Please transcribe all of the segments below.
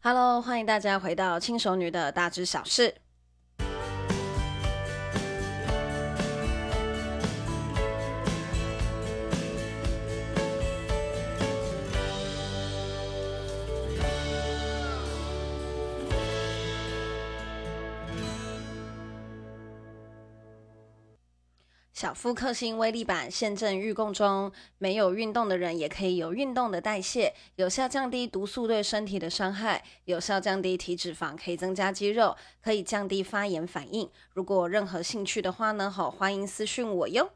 Hello，欢迎大家回到轻熟女的大知小事。小腹克星威力版现正预供中，没有运动的人也可以有运动的代谢，有效降低毒素对身体的伤害，有效降低体脂肪，可以增加肌肉，可以降低发炎反应。如果有任何兴趣的话呢，好，欢迎私讯我哟。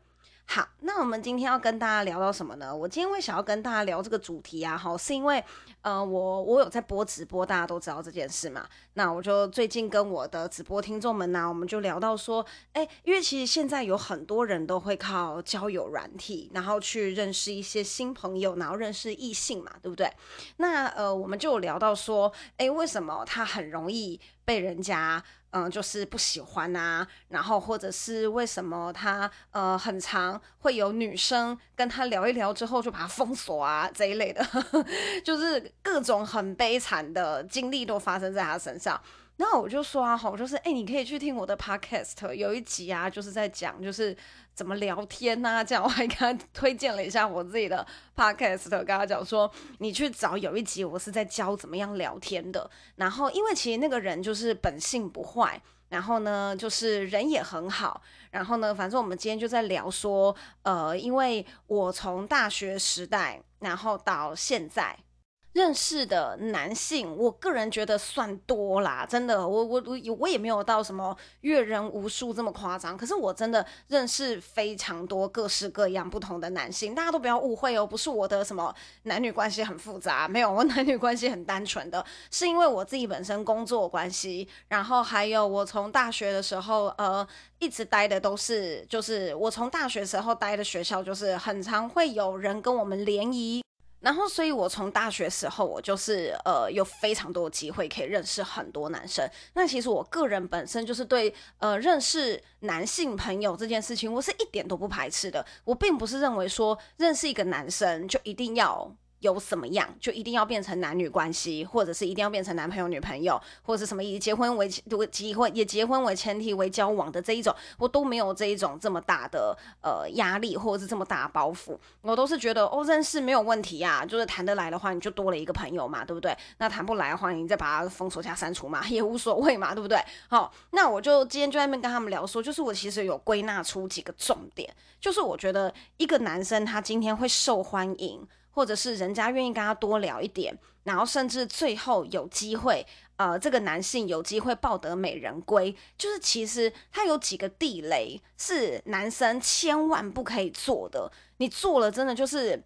好，那我们今天要跟大家聊到什么呢？我今天会想要跟大家聊这个主题啊，哈，是因为，呃，我我有在播直播，大家都知道这件事嘛。那我就最近跟我的直播听众们呢、我们就聊到说，哎，因为其实现在有很多人都会靠交友软体，然后去认识一些新朋友，然后认识异性嘛，对不对？那呃，我们就聊到说，哎，为什么他很容易被人家？嗯，就是不喜欢啊，然后或者是为什么他呃很常会有女生跟他聊一聊之后就把他封锁啊这一类的，就是各种很悲惨的经历都发生在他身上。然后我就说啊，好，就是哎，你可以去听我的 podcast，有一集啊，就是在讲就是。怎么聊天呐、这样 我还跟他推荐了一下我自己的 podcast，跟他讲说，你去找有一集我是在教怎么样聊天的。然后因为其实那个人就是本性不坏，然后呢就是人也很好。然后呢，反正我们今天就在聊说，呃，因为我从大学时代，然后到现在。认识的男性，我个人觉得算多啦，真的，我我我我也没有到什么阅人无数这么夸张，可是我真的认识非常多各式各样不同的男性，大家都不要误会哦，不是我的什么男女关系很复杂，没有，我男女关系很单纯的，是因为我自己本身工作关系，然后还有我从大学的时候，呃，一直待的都是，就是我从大学时候待的学校，就是很常会有人跟我们联谊。然后，所以我从大学时候，我就是呃有非常多机会可以认识很多男生。那其实我个人本身就是对呃认识男性朋友这件事情，我是一点都不排斥的。我并不是认为说认识一个男生就一定要。有什么样就一定要变成男女关系，或者是一定要变成男朋友女朋友，或者是什么以结婚为结婚也结婚为前提为交往的这一种，我都没有这一种这么大的呃压力，或者是这么大的包袱。我都是觉得哦，认识没有问题呀，就是谈得来的话，你就多了一个朋友嘛，对不对？那谈不来的话，你再把他封锁加删除嘛，也无所谓嘛，对不对？好，那我就今天就在那边跟他们聊说，就是我其实有归纳出几个重点，就是我觉得一个男生他今天会受欢迎。或者是人家愿意跟他多聊一点，然后甚至最后有机会，呃，这个男性有机会抱得美人归，就是其实他有几个地雷是男生千万不可以做的，你做了真的就是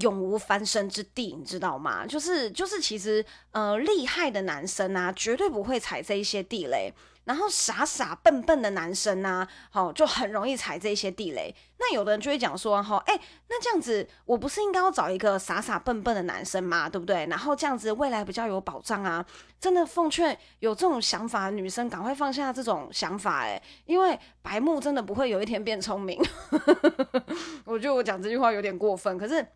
永无翻身之地，你知道吗？就是就是其实呃厉害的男生啊，绝对不会踩这一些地雷。然后傻傻笨笨的男生呢、啊，好就很容易踩这些地雷。那有的人就会讲说，哈，哎，那这样子我不是应该要找一个傻傻笨笨的男生吗？对不对？然后这样子未来比较有保障啊。真的奉劝有这种想法的女生，赶快放下这种想法，哎，因为白目真的不会有一天变聪明。我觉得我讲这句话有点过分，可是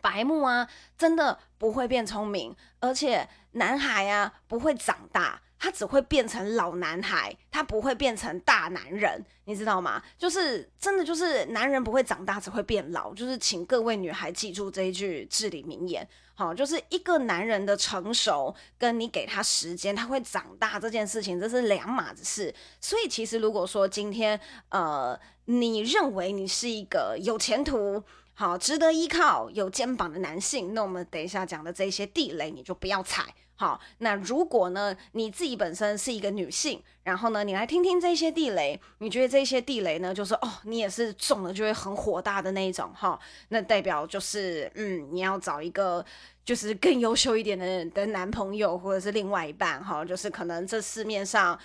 白目啊，真的不会变聪明，而且男孩啊不会长大。他只会变成老男孩，他不会变成大男人，你知道吗？就是真的，就是男人不会长大，只会变老。就是请各位女孩记住这一句至理名言，好，就是一个男人的成熟，跟你给他时间，他会长大这件事情，这是两码子事。所以其实如果说今天，呃，你认为你是一个有前途、好值得依靠、有肩膀的男性，那我们等一下讲的这些地雷，你就不要踩。好，那如果呢，你自己本身是一个女性，然后呢，你来听听这些地雷，你觉得这些地雷呢，就是哦，你也是中了就会很火大的那一种哈，那代表就是嗯，你要找一个就是更优秀一点的的男朋友或者是另外一半哈，就是可能这市面上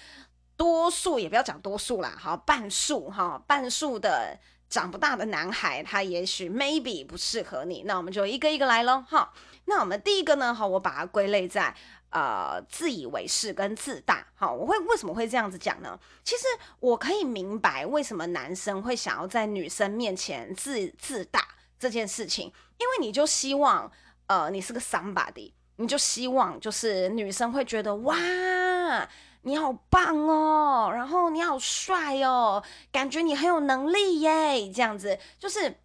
多数也不要讲多数啦，好，半数哈，半数的长不大的男孩，他也许 maybe 不适合你，那我们就一个一个来喽哈。那我们第一个呢，好，我把它归类在呃自以为是跟自大。好，我会为什么会这样子讲呢？其实我可以明白为什么男生会想要在女生面前自自大这件事情，因为你就希望呃你是个 somebody，你就希望就是女生会觉得哇，你好棒哦，然后你好帅哦，感觉你很有能力耶，这样子就是。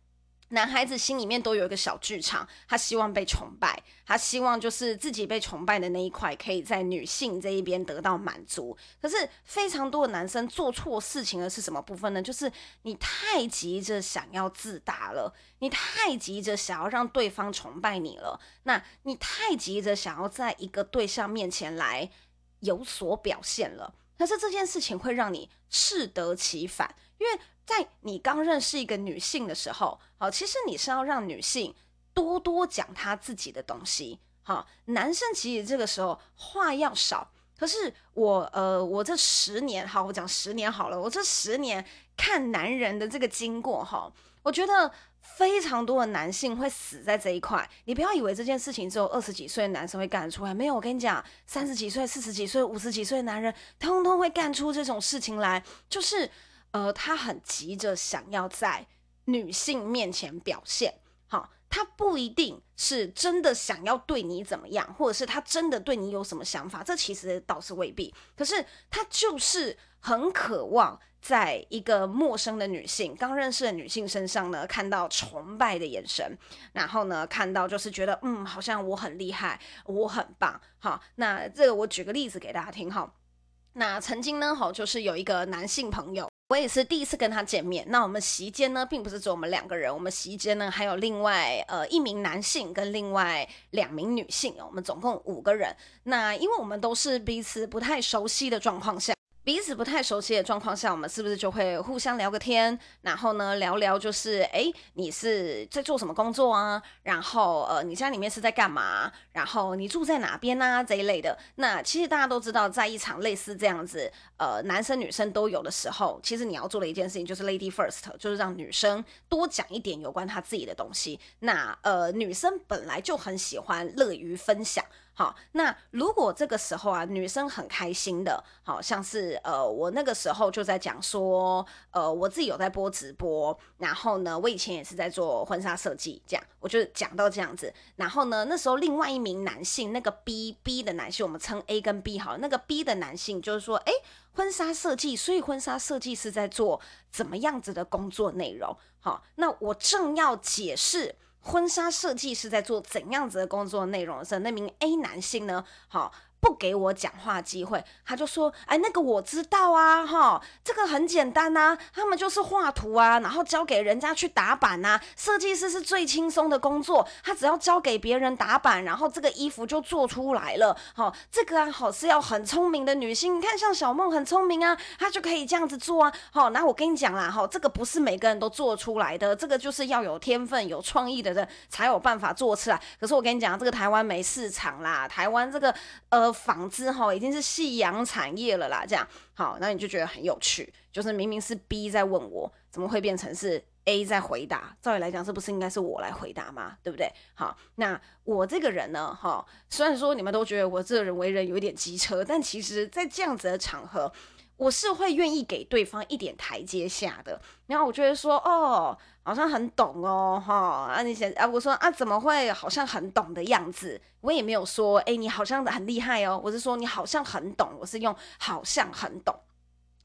男孩子心里面都有一个小剧场，他希望被崇拜，他希望就是自己被崇拜的那一块可以在女性这一边得到满足。可是非常多的男生做错事情的是什么部分呢？就是你太急着想要自大了，你太急着想要让对方崇拜你了，那你太急着想要在一个对象面前来有所表现了。可是这件事情会让你适得其反，因为。在你刚认识一个女性的时候，好，其实你是要让女性多多讲她自己的东西，好，男生其实这个时候话要少。可是我，呃，我这十年，好，我讲十年好了，我这十年看男人的这个经过，哈，我觉得非常多的男性会死在这一块。你不要以为这件事情只有二十几岁的男生会干得出来，没有，我跟你讲，三十几岁、四十几岁、五十几岁的男人，通通会干出这种事情来，就是。呃，他很急着想要在女性面前表现，好，他不一定是真的想要对你怎么样，或者是他真的对你有什么想法，这其实倒是未必。可是他就是很渴望在一个陌生的女性、刚认识的女性身上呢，看到崇拜的眼神，然后呢，看到就是觉得，嗯，好像我很厉害，我很棒。好，那这个我举个例子给大家听哈。那曾经呢，好，就是有一个男性朋友。我也是第一次跟他见面。那我们席间呢，并不是只有我们两个人，我们席间呢还有另外呃一名男性跟另外两名女性，我们总共五个人。那因为我们都是彼此不太熟悉的状况下。彼此不太熟悉的状况下，我们是不是就会互相聊个天？然后呢，聊聊就是，诶，你是在做什么工作啊？然后，呃，你家里面是在干嘛？然后你住在哪边啊？这一类的。那其实大家都知道，在一场类似这样子，呃，男生女生都有的时候，其实你要做的一件事情就是 lady first，就是让女生多讲一点有关她自己的东西。那，呃，女生本来就很喜欢乐于分享。好，那如果这个时候啊，女生很开心的，好像是呃，我那个时候就在讲说，呃，我自己有在播直播，然后呢，我以前也是在做婚纱设计，这样，我就讲到这样子，然后呢，那时候另外一名男性，那个 B B 的男性，我们称 A 跟 B 好，那个 B 的男性就是说，诶，婚纱设计，所以婚纱设计是在做怎么样子的工作内容？好，那我正要解释。婚纱设计是在做怎样子的工作内容的，那名 A 男性呢？好。不给我讲话机会，他就说：“哎，那个我知道啊，哈，这个很简单呐，他们就是画图啊，然后交给人家去打版呐。设计师是最轻松的工作，他只要交给别人打版，然后这个衣服就做出来了。好，这个啊，好是要很聪明的女性，你看像小梦很聪明啊，她就可以这样子做啊。好，那我跟你讲啦，哈，这个不是每个人都做出来的，这个就是要有天分、有创意的人才有办法做出来。可是我跟你讲，这个台湾没市场啦，台湾这个呃。”纺织哈已经是夕阳产业了啦，这样好，那你就觉得很有趣，就是明明是 B 在问我，怎么会变成是 A 在回答？照理来讲，这不是应该是我来回答吗？对不对？好，那我这个人呢，哈，虽然说你们都觉得我这个人为人有一点机车，但其实在这样子的场合，我是会愿意给对方一点台阶下的。然后我觉得说，哦。好像很懂哦，哈啊！你想啊，我说啊，怎么会好像很懂的样子？我也没有说，哎，你好像很厉害哦。我是说你好像很懂，我是用好像很懂。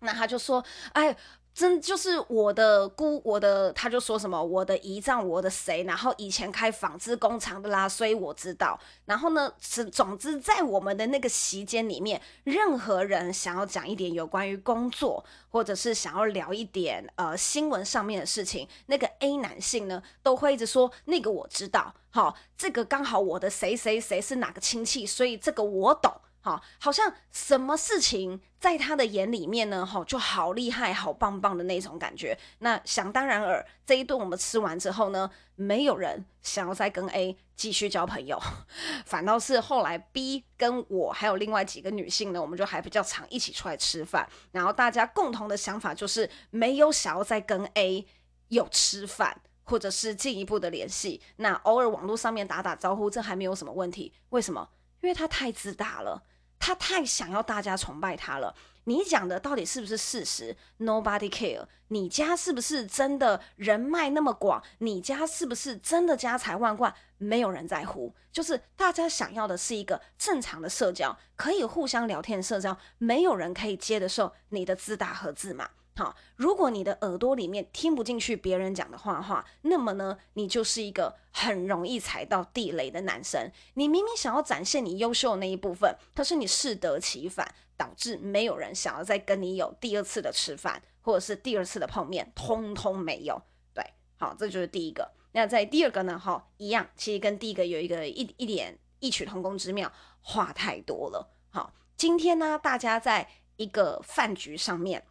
那他就说，哎。真就是我的姑，我的他就说什么我的姨丈，我的谁，然后以前开纺织工厂的啦，所以我知道。然后呢，是总之在我们的那个席间里面，任何人想要讲一点有关于工作，或者是想要聊一点呃新闻上面的事情，那个 A 男性呢，都会一直说那个我知道，好，这个刚好我的谁谁谁是哪个亲戚，所以这个我懂。好，好像什么事情在他的眼里面呢？哈，就好厉害、好棒棒的那种感觉。那想当然尔，这一顿我们吃完之后呢，没有人想要再跟 A 继续交朋友，反倒是后来 B 跟我还有另外几个女性呢，我们就还比较常一起出来吃饭。然后大家共同的想法就是没有想要再跟 A 有吃饭或者是进一步的联系。那偶尔网络上面打打招呼，这还没有什么问题。为什么？因为他太自大了，他太想要大家崇拜他了。你讲的到底是不是事实？Nobody care。你家是不是真的人脉那么广？你家是不是真的家财万贯？没有人在乎。就是大家想要的是一个正常的社交，可以互相聊天的社交。没有人可以接得受你的自大和自满。好，如果你的耳朵里面听不进去别人讲的话话，那么呢，你就是一个很容易踩到地雷的男生。你明明想要展现你优秀的那一部分，可是你适得其反，导致没有人想要再跟你有第二次的吃饭，或者是第二次的碰面，通通没有。对，好，这就是第一个。那在第二个呢？哈，一样，其实跟第一个有一个一一点异曲同工之妙，话太多了。好，今天呢，大家在一个饭局上面。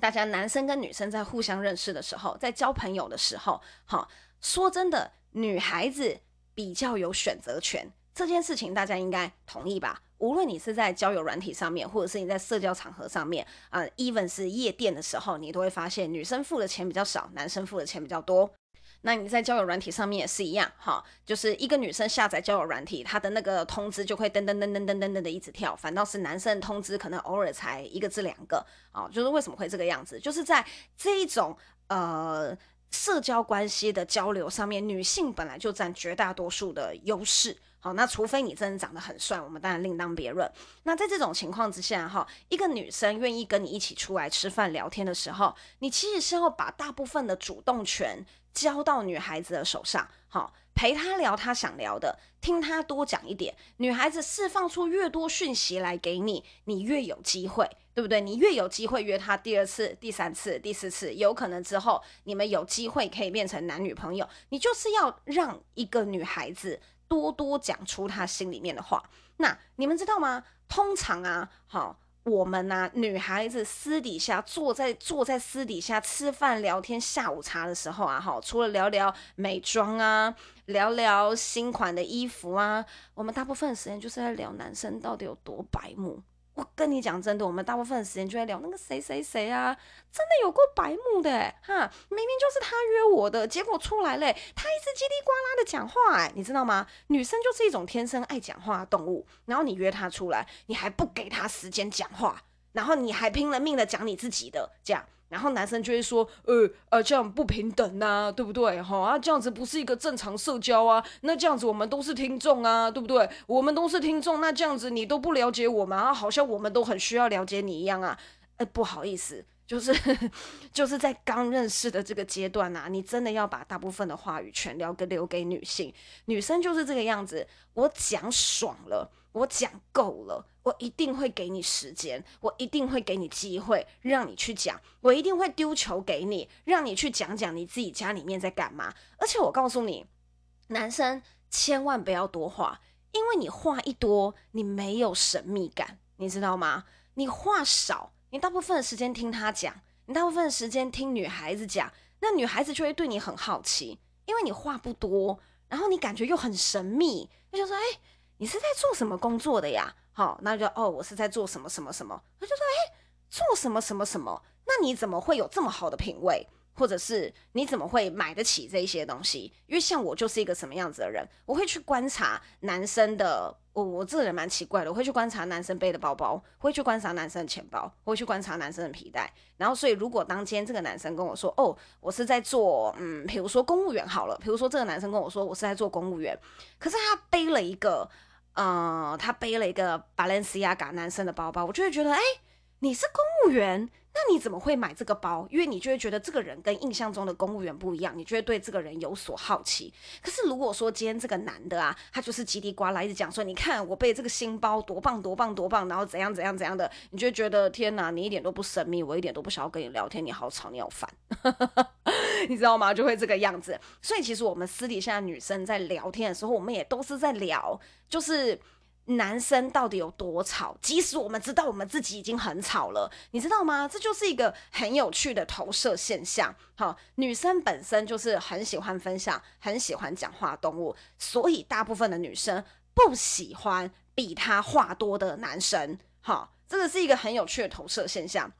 大家男生跟女生在互相认识的时候，在交朋友的时候，哈，说真的，女孩子比较有选择权，这件事情大家应该同意吧？无论你是在交友软体上面，或者是你在社交场合上面，啊、，even 是夜店的时候，你都会发现女生付的钱比较少，男生付的钱比较多。那你在交友软体上面也是一样，哈，就是一个女生下载交友软体，她的那个通知就会噔噔噔噔噔噔噔的一直跳，反倒是男生通知可能偶尔才一个至两个，啊，就是为什么会这个样子？就是在这一种呃社交关系的交流上面，女性本来就占绝大多数的优势，好，那除非你真的长得很帅，我们当然另当别论。那在这种情况之下，哈，一个女生愿意跟你一起出来吃饭聊天的时候，你其实是要把大部分的主动权。交到女孩子的手上，好，陪她聊她想聊的，听她多讲一点。女孩子释放出越多讯息来给你，你越有机会，对不对？你越有机会约她第二次、第三次、第四次，有可能之后你们有机会可以变成男女朋友。你就是要让一个女孩子多多讲出他心里面的话。那你们知道吗？通常啊，好。我们、啊，女孩子私底下坐在坐在私底下吃饭聊天下午茶的时候啊，哈，除了聊聊美妆啊，聊聊新款的衣服啊，我们大部分时间就是在聊男生到底有多白目。我跟你讲真的，我们大部分的时间就在聊那个谁谁谁啊，真的有过白目的哈！明明就是他约我的，结果出来嘞，他一直叽里呱啦的讲话，哎，你知道吗？女生就是一种天生爱讲话的动物，然后你约她出来，你还不给她时间讲话，然后你还拼了命的讲你自己的，这样。然后男生就会说，呃呃，这样不平等呐、啊，对不对？哈啊，这样子不是一个正常社交啊。那这样子我们都是听众啊，对不对？我们都是听众，那这样子你都不了解我们啊，好像我们都很需要了解你一样啊。哎，不好意思，就是就是在刚认识的这个阶段呐、啊，你真的要把大部分的话语权留给留给女性，女生就是这个样子。我讲爽了，我讲够了。我一定会给你时间，我一定会给你机会，让你去讲。我一定会丢球给你，让你去讲讲你自己家里面在干嘛。而且我告诉你，男生千万不要多话，因为你话一多，你没有神秘感，你知道吗？你话少，你大部分的时间听他讲，你大部分的时间听女孩子讲，那女孩子就会对你很好奇，因为你话不多，然后你感觉又很神秘，就想说：“哎，你是在做什么工作的呀？”好，那就哦，我是在做什么什么什么，他就说，哎，做什么什么什么，那你怎么会有这么好的品味，或者是你怎么会买得起这一些东西？因为像我就是一个什么样子的人，我会去观察男生的，我我这个人蛮奇怪的，我会去观察男生背的包包，会去观察男生的钱包，会去观察男生的皮带，然后所以如果当今天这个男生跟我说，哦，我是在做，嗯，比如说公务员好了，比如说这个男生跟我说我是在做公务员，可是他背了一个。呃，他背了一个 Balenciaga 男生的包包，我就会觉得，哎，你是公务员，那你怎么会买这个包？因为你就会觉得这个人跟印象中的公务员不一样，你就会对这个人有所好奇。可是如果说今天这个男的啊，他就是叽里呱啦一直讲说，你看我背这个新包多棒多棒多棒，然后怎样怎样怎样的，你就会觉得天哪，你一点都不神秘，我一点都不想要跟你聊天，你好吵，你好烦。你知道吗？就会这个样子。所以其实我们私底下女生在聊天的时候，我们也都是在聊，就是男生到底有多吵。即使我们知道我们自己已经很吵了，你知道吗？这就是一个很有趣的投射现象。好，女生本身就是很喜欢分享、很喜欢讲话动物，所以大部分的女生不喜欢比她话多的男生。好，这个是一个很有趣的投射现象。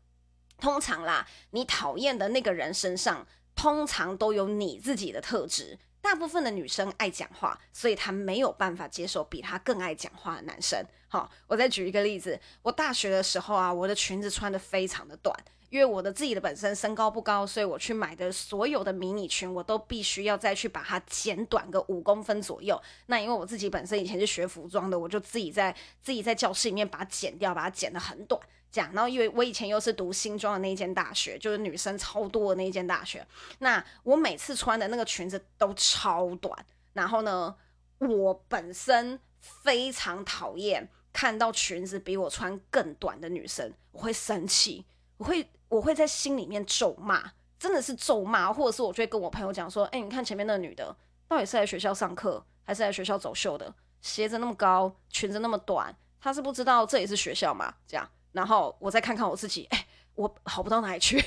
通常啦，你讨厌的那个人身上。通常都有你自己的特质，大部分的女生爱讲话，所以她没有办法接受比她更爱讲话的男生。好，我再举一个例子，我大学的时候啊，我的裙子穿得非常的短。因为我的自己的本身身高不高，所以我去买的所有的迷你裙，我都必须要再去把它剪短个五公分左右。那因为我自己本身以前是学服装的，我就自己在自己在教室里面把它剪掉，把它剪得很短，这样。然后因为我以前又是读新庄的那间大学，就是女生超多的那间大学，那我每次穿的那个裙子都超短。然后呢，我本身非常讨厌看到裙子比我穿更短的女生，我会生气，我会。我会在心里面咒骂，真的是咒骂，或者是我就会跟我朋友讲说：“哎、你看前面那女的，到底是在学校上课，还是在学校走秀的？鞋子那么高，裙子那么短，她是不知道这里是学校吗？”这样，然后我再看看我自己，哎、我好不到哪里去，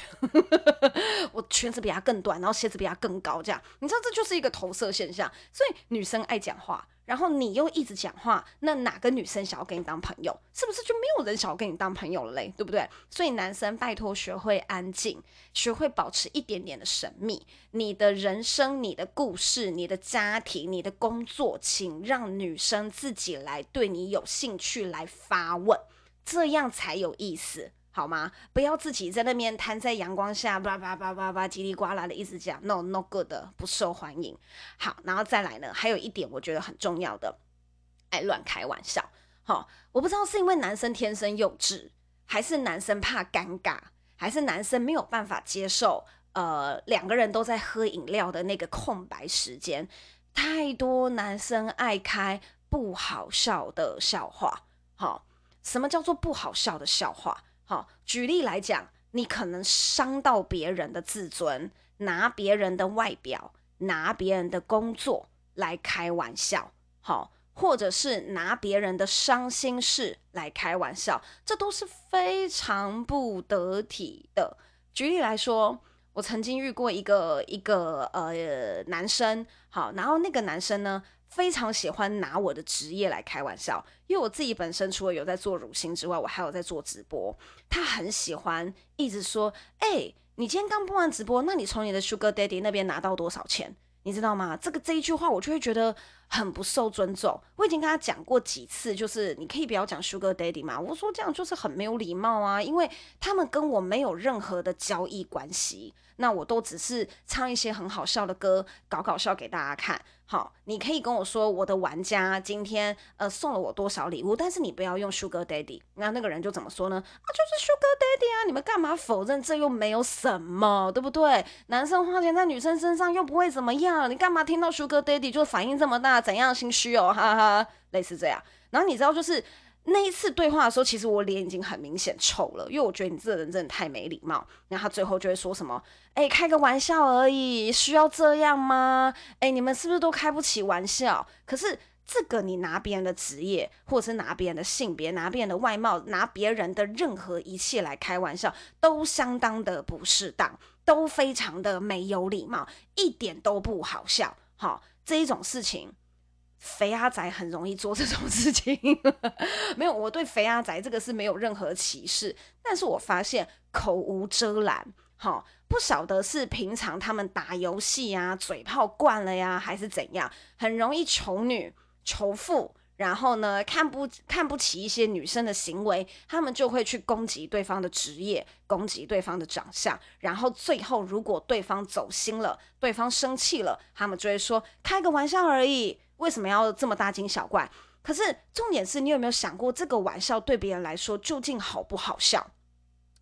我裙子比她更短，然后鞋子比她更高，这样，你知道这就是一个投射现象，所以女生爱讲话。然后你又一直讲话，那哪个女生想要跟你当朋友？是不是就没有人想要跟你当朋友了嘞？对不对？所以男生拜托学会安静，学会保持一点点的神秘。你的人生、你的故事、你的家庭、你的工作，请让女生自己来对你有兴趣来发问，这样才有意思。好吗？不要自己在那边摊在阳光下，叭叭叭叭叭，叽里呱啦的一直讲，no no good，不受欢迎。好，然后再来呢，还有一点我觉得很重要的，爱乱开玩笑。好、我不知道是因为男生天生幼稚，还是男生怕尴尬，还是男生没有办法接受，呃，两个人都在喝饮料的那个空白时间，太多男生爱开不好笑的笑话。好、什么叫做不好笑的笑话？好，举例来讲，你可能伤到别人的自尊，拿别人的外表，拿别人的工作来开玩笑，好，或者是拿别人的伤心事来开玩笑，这都是非常不得体的。举例来说，我曾经遇过一个一个呃男生，好，然后那个男生呢，非常喜欢拿我的职业来开玩笑，因为我自己本身除了有在做乳型之外，我还有在做直播。他很喜欢一直说：“哎、你今天刚播完直播，那你从你的 Sugar Daddy 那边拿到多少钱？你知道吗？”这个这一句话，我就会觉得很不受尊重。我已经跟他讲过几次，就是你可以不要讲 Sugar Daddy 嘛。我说这样就是很没有礼貌啊，因为他们跟我没有任何的交易关系。那我都只是唱一些很好笑的歌，搞搞笑给大家看。好，你可以跟我说我的玩家今天呃送了我多少礼物，但是你不要用 Sugar Daddy。那那个人就怎么说呢？啊，就是 Sugar Daddy 啊！你们干嘛否认？这又没有什么，对不对？男生花钱在女生身上又不会怎么样，你干嘛听到 Sugar Daddy 就反应这么大？怎样心虚哦？哈哈，类似这样。然后你知道就是。那一次对话的时候，其实我脸已经很明显臭了，因为我觉得你这个人真的太没礼貌。然后他最后就会说什么：“哎，开个玩笑而已，需要这样吗？哎，你们是不是都开不起玩笑？可是这个你拿别人的职业，或者是拿别人的性别，拿别人的外貌，拿别人的任何一切来开玩笑，都相当的不适当，都非常的没有礼貌，一点都不好笑。好，这一种事情。”肥阿宅很容易做这种事情，没有，我对肥阿宅这个是没有任何歧视，但是我发现口无遮拦，哈，不晓得是平常他们打游戏啊，嘴炮惯了呀，还是怎样，很容易仇女仇富，然后呢，看不看不起一些女生的行为，他们就会去攻击对方的职业，攻击对方的长相，然后最后如果对方走心了，对方生气了，他们就会说开个玩笑而已。为什么要这么大惊小怪？可是重点是你有没有想过，这个玩笑对别人来说究竟好不好笑？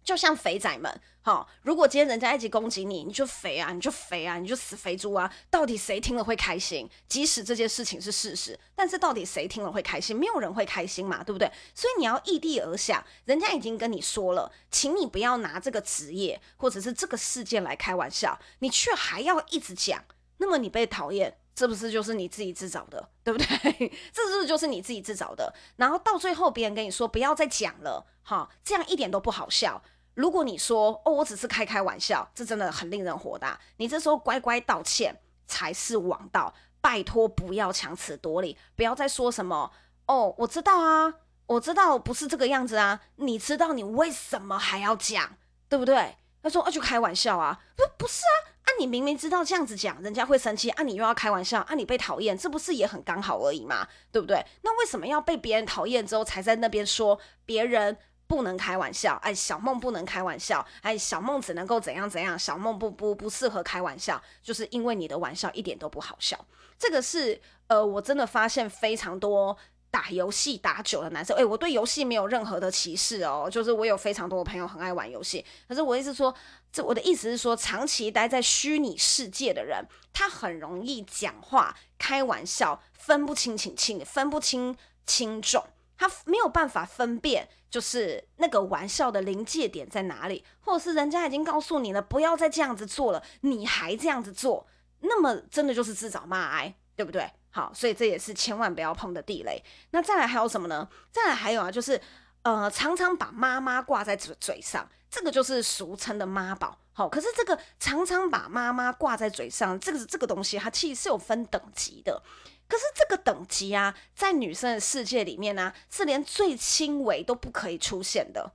就像肥仔们，哈，如果今天人家一直攻击你，你就肥啊，你就肥啊，你就死肥猪啊！到底谁听了会开心？即使这件事情是事实，但是到底谁听了会开心？没有人会开心嘛，对不对？所以你要异地而想，人家已经跟你说了，请你不要拿这个职业或者是这个事件来开玩笑，你却还要一直讲，那么你被讨厌。这不是就是你自己自找的，对不对？这是不是就是你自己自找的？然后到最后，别人跟你说不要再讲了，哈，这样一点都不好笑。如果你说哦，我只是开开玩笑，这真的很令人火大。你这时候乖乖道歉才是王道。拜托，不要强词夺理，不要再说什么哦，我知道啊，我知道不是这个样子啊。你知道你为什么还要讲，对不对？他说啊，就开玩笑啊，不不是啊。你明明知道这样子讲人家会生气啊，你又要开玩笑啊，你被讨厌，这不是也很刚好而已吗？对不对？那为什么要被别人讨厌之后才在那边说别人？不能开玩笑，哎，小梦不能开玩笑，哎，小梦只能够怎样怎样，小梦不不不适合开玩笑，就是因为你的玩笑一点都不好笑。这个是呃，我真的发现非常多打游戏打久的男生，哎，我对游戏没有任何的歧视哦，就是我有非常多的朋友很爱玩游戏，可是我意思说，这我的意思是说，长期待在虚拟世界的人，他很容易讲话开玩笑分不清轻轻，分不清轻重。他没有办法分辨，就是那个玩笑的临界点在哪里，或者是人家已经告诉你了，不要再这样子做了，你还这样子做，那么真的就是自找骂挨，对不对？好，所以这也是千万不要碰的地雷。那再来还有什么呢？再来还有啊，就是呃，常常把妈妈挂在嘴嘴上，这个就是俗称的妈宝。好，可是这个常常把妈妈挂在嘴上，这个这个东西它其实是有分等级的。可是这个等级啊，在女生的世界里面呢、是连最轻微都不可以出现的。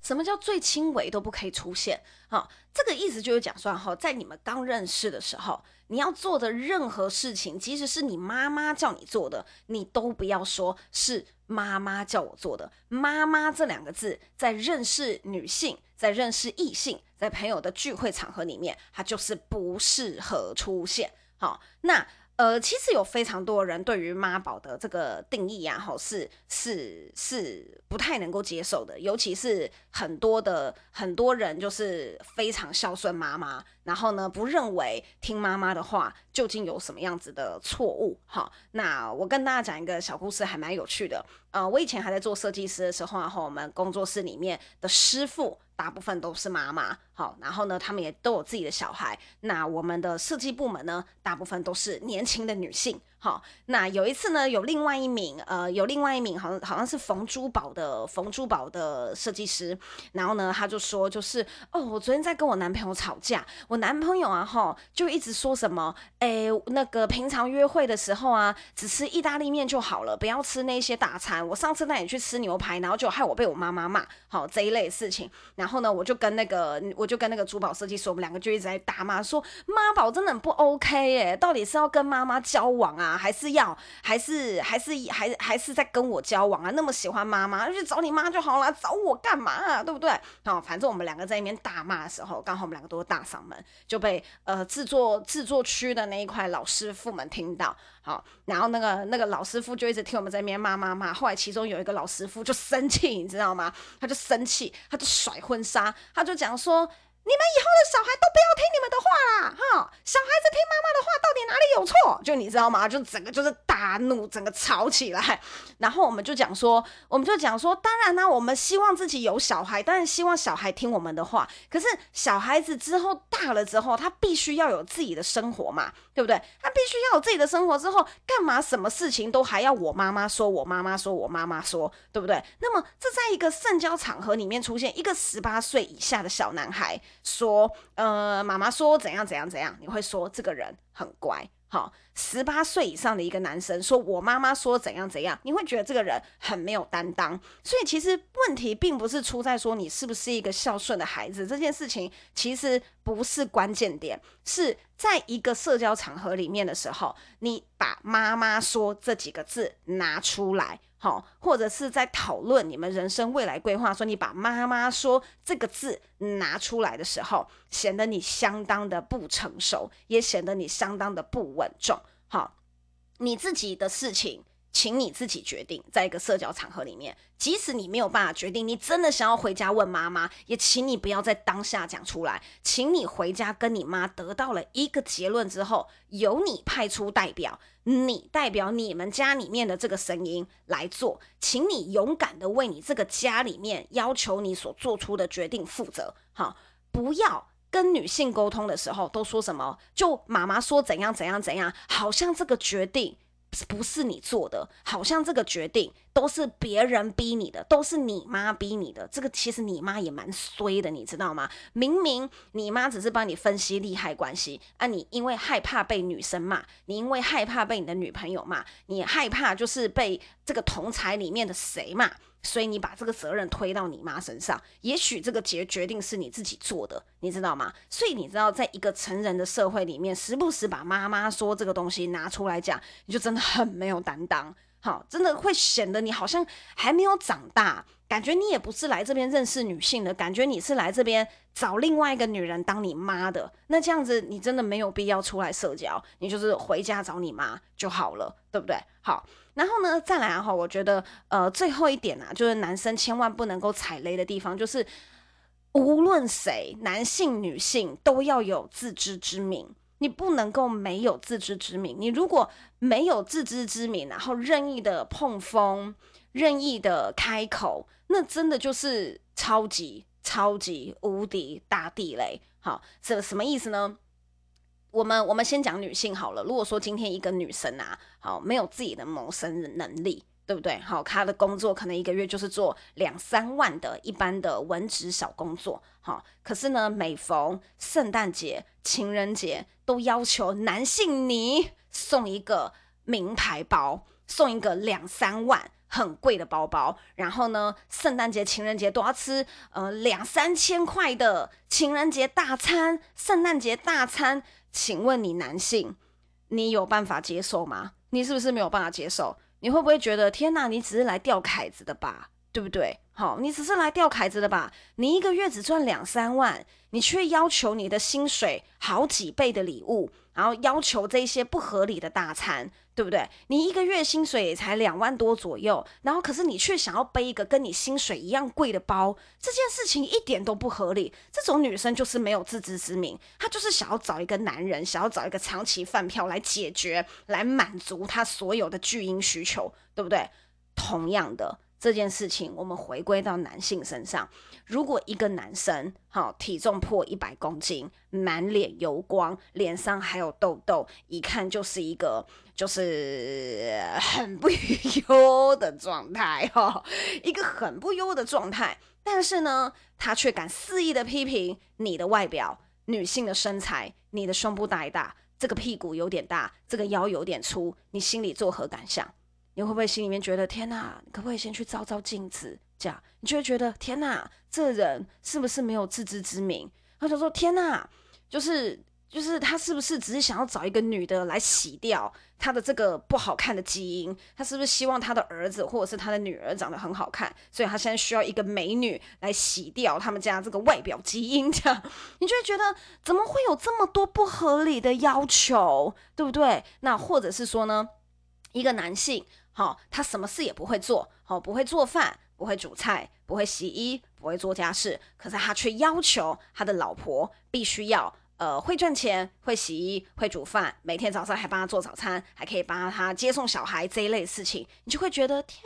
什么叫最轻微都不可以出现？哈，这个意思就是讲说，哈，在你们刚认识的时候，你要做的任何事情，即使是你妈妈叫你做的，你都不要说是妈妈叫我做的。妈妈这两个字，在认识女性、在认识异性、在朋友的聚会场合里面，它就是不适合出现。好，那。呃，其实有非常多人对于妈宝的这个定义啊，吼，是是是不太能够接受的，尤其是很多的很多人就是非常孝顺妈妈，然后呢，不认为听妈妈的话究竟有什么样子的错误。好，那我跟大家讲一个小故事，还蛮有趣的。呃，我以前还在做设计师的时候，然后我们工作室里面的师傅大部分都是妈妈。好，然后呢，他们也都有自己的小孩。那我们的设计部门呢，大部分都是年轻的女性。好，那有一次呢，有另外一名，呃，有另外一名，好像好像是缝珠宝的缝珠宝的设计师，然后呢，他就说，就是哦，我昨天在跟我男朋友吵架，我男朋友啊，哈，就一直说什么，哎，那个平常约会的时候啊，只吃意大利面就好了，不要吃那些大餐。我上次带你去吃牛排，然后就害我被我妈妈骂，好这一类事情。然后呢，我就跟那个，我就跟那个珠宝设计师，我们两个就一直在打骂，说妈宝真的很不 OK 耶，到底是要跟妈妈交往啊？还是要，还是还是还还是在跟我交往啊？那么喜欢妈妈，就去找你妈就好了，找我干嘛啊？对不对？好，反正我们两个在那边大骂的时候，刚好我们两个都是大嗓门，就被呃制作制作区的那一块老师傅们听到。好，然后那个那个老师傅就一直听我们在那边骂骂骂。后来其中有一个老师傅就生气，你知道吗？他就生气，他就甩婚纱，他就讲说。你们以后的小孩都不要听你们的话啦，哈！小孩子听妈妈的话，到底哪里有错？就你知道吗？就整个就是大怒，整个吵起来。然后我们就讲说，我们就讲说，当然呢，我们希望自己有小孩，当然希望小孩听我们的话。可是小孩子之后大了之后，他必须要有自己的生活嘛，对不对？他必须要有自己的生活之后，干嘛什么事情都还要我妈妈说，我妈妈说，我妈妈说，对不对？那么这在一个社交场合里面出现一个十八岁以下的小男孩。说，呃，妈妈说怎样怎样怎样，你会说这个人很乖。好，十八岁以上的一个男生说，我妈妈说怎样怎样，你会觉得这个人很没有担当。所以其实问题并不是出在说你是不是一个孝顺的孩子，这件事情其实不是关键点，是在一个社交场合里面的时候，你把妈妈说这几个字拿出来。好，或者是在讨论你们人生未来规划，说你把“妈妈说”这个字拿出来的时候，显得你相当的不成熟，也显得你相当的不稳重。好，你自己的事情。请你自己决定，在一个社交场合里面，即使你没有办法决定，你真的想要回家问妈妈，也请你不要在当下讲出来。请你回家跟你妈得到了一个结论之后，由你派出代表，你代表你们家里面的这个声音来做，请你勇敢的为你这个家里面要求你所做出的决定负责。好，不要跟女性沟通的时候都说什么，就妈妈说怎样怎样怎样，好像这个决定。不是你做的，好像这个决定都是别人逼你的，都是你妈逼你的。这个其实你妈也蛮衰的，你知道吗？明明你妈只是帮你分析利害关系，啊，你因为害怕被女生骂，你因为害怕被你的女朋友骂，你害怕就是被这个同财里面的谁骂，所以你把这个责任推到你妈身上。也许这个决决定是你自己做的，你知道吗？所以你知道，在一个成人的社会里面，时不时把妈妈说这个东西拿出来讲，你就真的很没有担当。好，真的会显得你好像还没有长大，感觉你也不是来这边认识女性的，感觉你是来这边找另外一个女人当你妈的。那这样子，你真的没有必要出来社交，你就是回家找你妈就好了，对不对？好，然后呢，再来哈，我觉得呃，最后一点啊，就是男生千万不能够踩雷的地方，就是无论谁，男性、女性都要有自知之明。你不能够没有自知之明。你如果没有自知之明，然后任意的碰风、任意的开口，那真的就是超级超级无敌大地雷。好，这什么意思呢？我们我们先讲女性好了。如果说今天一个女生啊，好，没有自己的谋生能力。对不对？好，他的工作可能一个月就是做两三万的一般的文职小工作。好，可是呢，每逢圣诞节、情人节，都要求男性你送一个名牌包，送一个两三万很贵的包包。然后呢，圣诞节、情人节都要吃呃两三千块的情人节大餐、圣诞节大餐。请问你男性，你有办法接受吗？你是不是没有办法接受？你会不会觉得天哪？你只是来钓凯子的吧，对不对？好，你只是来钓凯子的吧？你一个月只赚两三万，你却要求你的薪水好几倍的礼物，然后要求这些不合理的大餐，对不对？你一个月薪水也才两万多左右，然后可是你却想要背一个跟你薪水一样贵的包，这件事情一点都不合理。这种女生就是没有自知之明，她就是想要找一个男人，想要找一个长期饭票来解决，来满足她所有的巨婴需求，对不对？同样的。这件事情，我们回归到男性身上。如果一个男生，好，体重破一百公斤，满脸油光，脸上还有痘痘，一看就是一个就是 很不优的状态，哈，一个很不优的状态。但是呢，他却敢肆意的批评你的外表、女性的身材、你的胸部大一大，这个屁股有点大，这个腰有点粗，你心里作何感想？你会不会心里面觉得天哪？可不可以先去照照镜子？这样你就会觉得天哪，这人是不是没有自知之明？他就说天哪，就是就是他是不是只是想要找一个女的来洗掉他的这个不好看的基因？他是不是希望他的儿子或者是他的女儿长得很好看？所以他现在需要一个美女来洗掉他们家这个外表基因？这样你就会觉得怎么会有这么多不合理的要求？对不对？那或者是说呢，一个男性。好，他什么事也不会做，好，不会做饭，不会煮菜，不会洗衣，不会做家事，可是他却要求他的老婆必须要，呃，会赚钱，会洗衣，会煮饭，每天早上还帮他做早餐，还可以帮他接送小孩这一类事情，你就会觉得天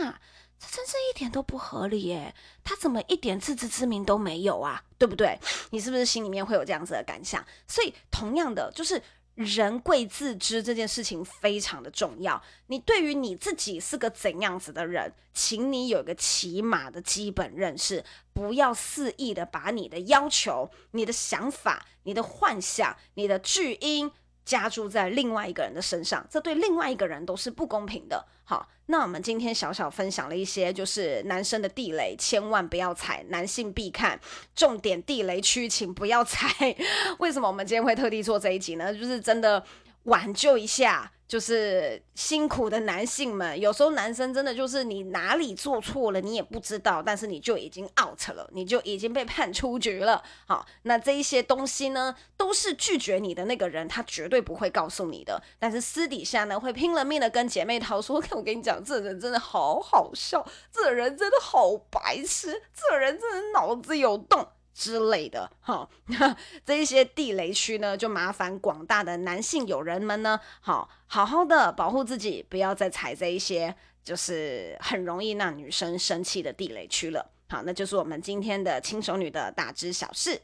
哪，这真是一点都不合理耶！他怎么一点自知之明都没有啊？对不对？你是不是心里面会有这样子的感想？所以，同样的，就是。人贵自知这件事情非常的重要。你对于你自己是个怎样子的人，请你有一个起码的基本认识，不要肆意的把你的要求、你的想法、你的幻想、你的巨婴。加注在另外一个人的身上，这对另外一个人都是不公平的。好，那我们今天小小分享了一些，就是男生的地雷，千万不要踩，男性必看，重点地雷区，请不要踩。为什么我们今天会特地做这一集呢？就是真的挽救一下。就是辛苦的男性们，有时候男生真的就是你哪里做错了，你也不知道，但是你就已经 out 了，你就已经被判出局了。好，那这一些东西呢，都是拒绝你的那个人，他绝对不会告诉你的，但是私底下呢，会拼了命的跟姐妹淘说：“我跟你讲，这人真的好好笑，这人真的好白痴，这人真的脑子有洞。”之类的，哈，这一些地雷区呢，就麻烦广大的男性友人们呢，好好好的保护自己，不要再踩这一些就是很容易让女生生气的地雷区了。好，那就是我们今天的轻熟女的大知小事。